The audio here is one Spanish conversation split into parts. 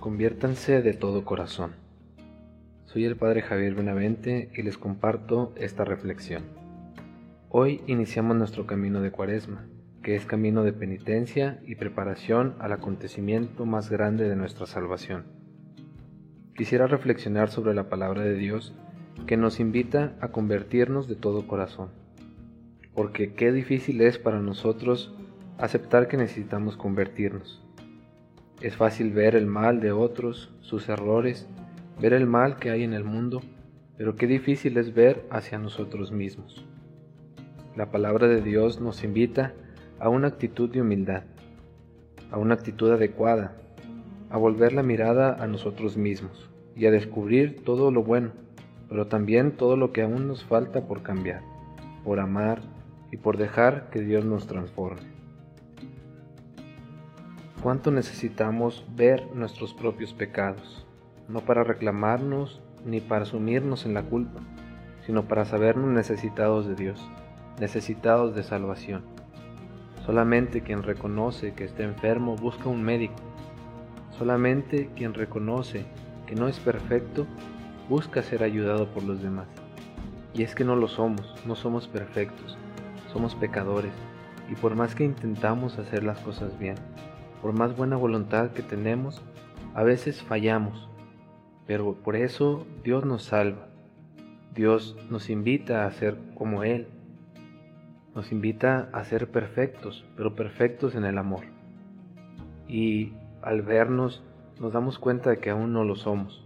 Conviértanse de todo corazón. Soy el Padre Javier Benavente y les comparto esta reflexión. Hoy iniciamos nuestro camino de Cuaresma, que es camino de penitencia y preparación al acontecimiento más grande de nuestra salvación. Quisiera reflexionar sobre la palabra de Dios que nos invita a convertirnos de todo corazón, porque qué difícil es para nosotros aceptar que necesitamos convertirnos es fácil ver el mal de otros, sus errores, ver el mal que hay en el mundo, pero qué difícil es ver hacia nosotros mismos. La palabra de Dios nos invita a una actitud de humildad, a una actitud adecuada, a volver la mirada a nosotros mismos y a descubrir todo lo bueno, pero también todo lo que aún nos falta por cambiar, por amar y por dejar que Dios nos transforme cuánto necesitamos ver nuestros propios pecados, no para reclamarnos ni para sumirnos en la culpa, sino para sabernos necesitados de Dios, necesitados de salvación. Solamente quien reconoce que está enfermo busca un médico. Solamente quien reconoce que no es perfecto busca ser ayudado por los demás. Y es que no lo somos, no somos perfectos, somos pecadores, y por más que intentamos hacer las cosas bien, por más buena voluntad que tenemos, a veces fallamos, pero por eso Dios nos salva. Dios nos invita a ser como Él. Nos invita a ser perfectos, pero perfectos en el amor. Y al vernos nos damos cuenta de que aún no lo somos.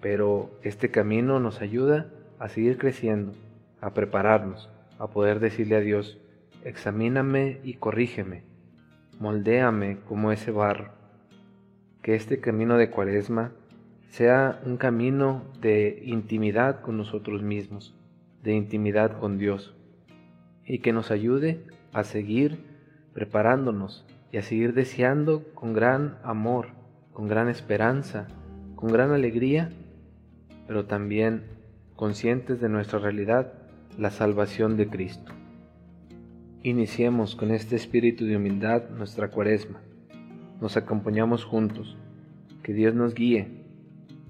Pero este camino nos ayuda a seguir creciendo, a prepararnos, a poder decirle a Dios, examíname y corrígeme moldéame como ese barro. Que este camino de cuaresma sea un camino de intimidad con nosotros mismos, de intimidad con Dios, y que nos ayude a seguir preparándonos y a seguir deseando con gran amor, con gran esperanza, con gran alegría, pero también conscientes de nuestra realidad, la salvación de Cristo. Iniciemos con este espíritu de humildad nuestra cuaresma. Nos acompañamos juntos. Que Dios nos guíe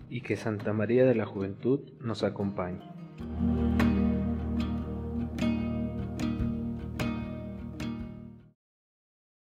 y que Santa María de la Juventud nos acompañe.